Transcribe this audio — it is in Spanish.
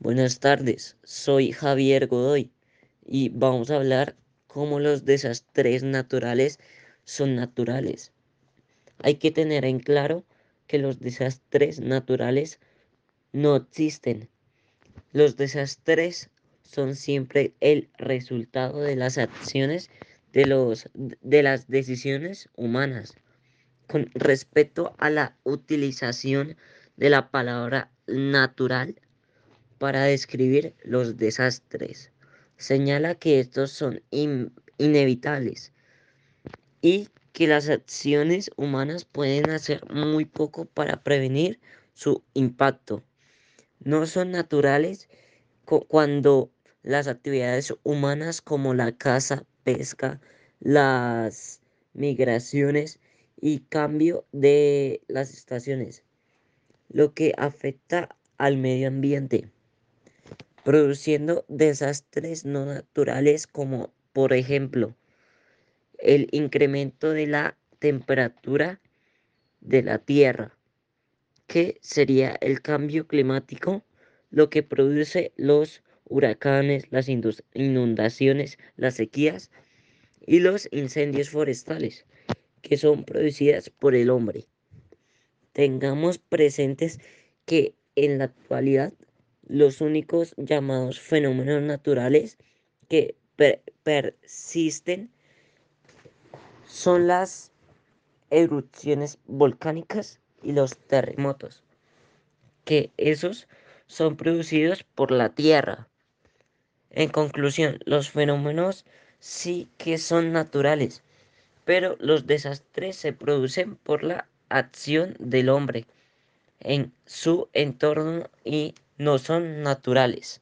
Buenas tardes, soy Javier Godoy y vamos a hablar cómo los desastres naturales son naturales. Hay que tener en claro que los desastres naturales no existen. Los desastres son siempre el resultado de las acciones de, los, de las decisiones humanas. Con respecto a la utilización de la palabra natural, para describir los desastres. Señala que estos son inevitables y que las acciones humanas pueden hacer muy poco para prevenir su impacto. No son naturales cuando las actividades humanas como la caza, pesca, las migraciones y cambio de las estaciones, lo que afecta al medio ambiente produciendo desastres no naturales como por ejemplo el incremento de la temperatura de la Tierra, que sería el cambio climático, lo que produce los huracanes, las inundaciones, las sequías y los incendios forestales, que son producidas por el hombre. Tengamos presentes que en la actualidad los únicos llamados fenómenos naturales que persisten son las erupciones volcánicas y los terremotos, que esos son producidos por la Tierra. En conclusión, los fenómenos sí que son naturales, pero los desastres se producen por la acción del hombre en su entorno y no son naturales.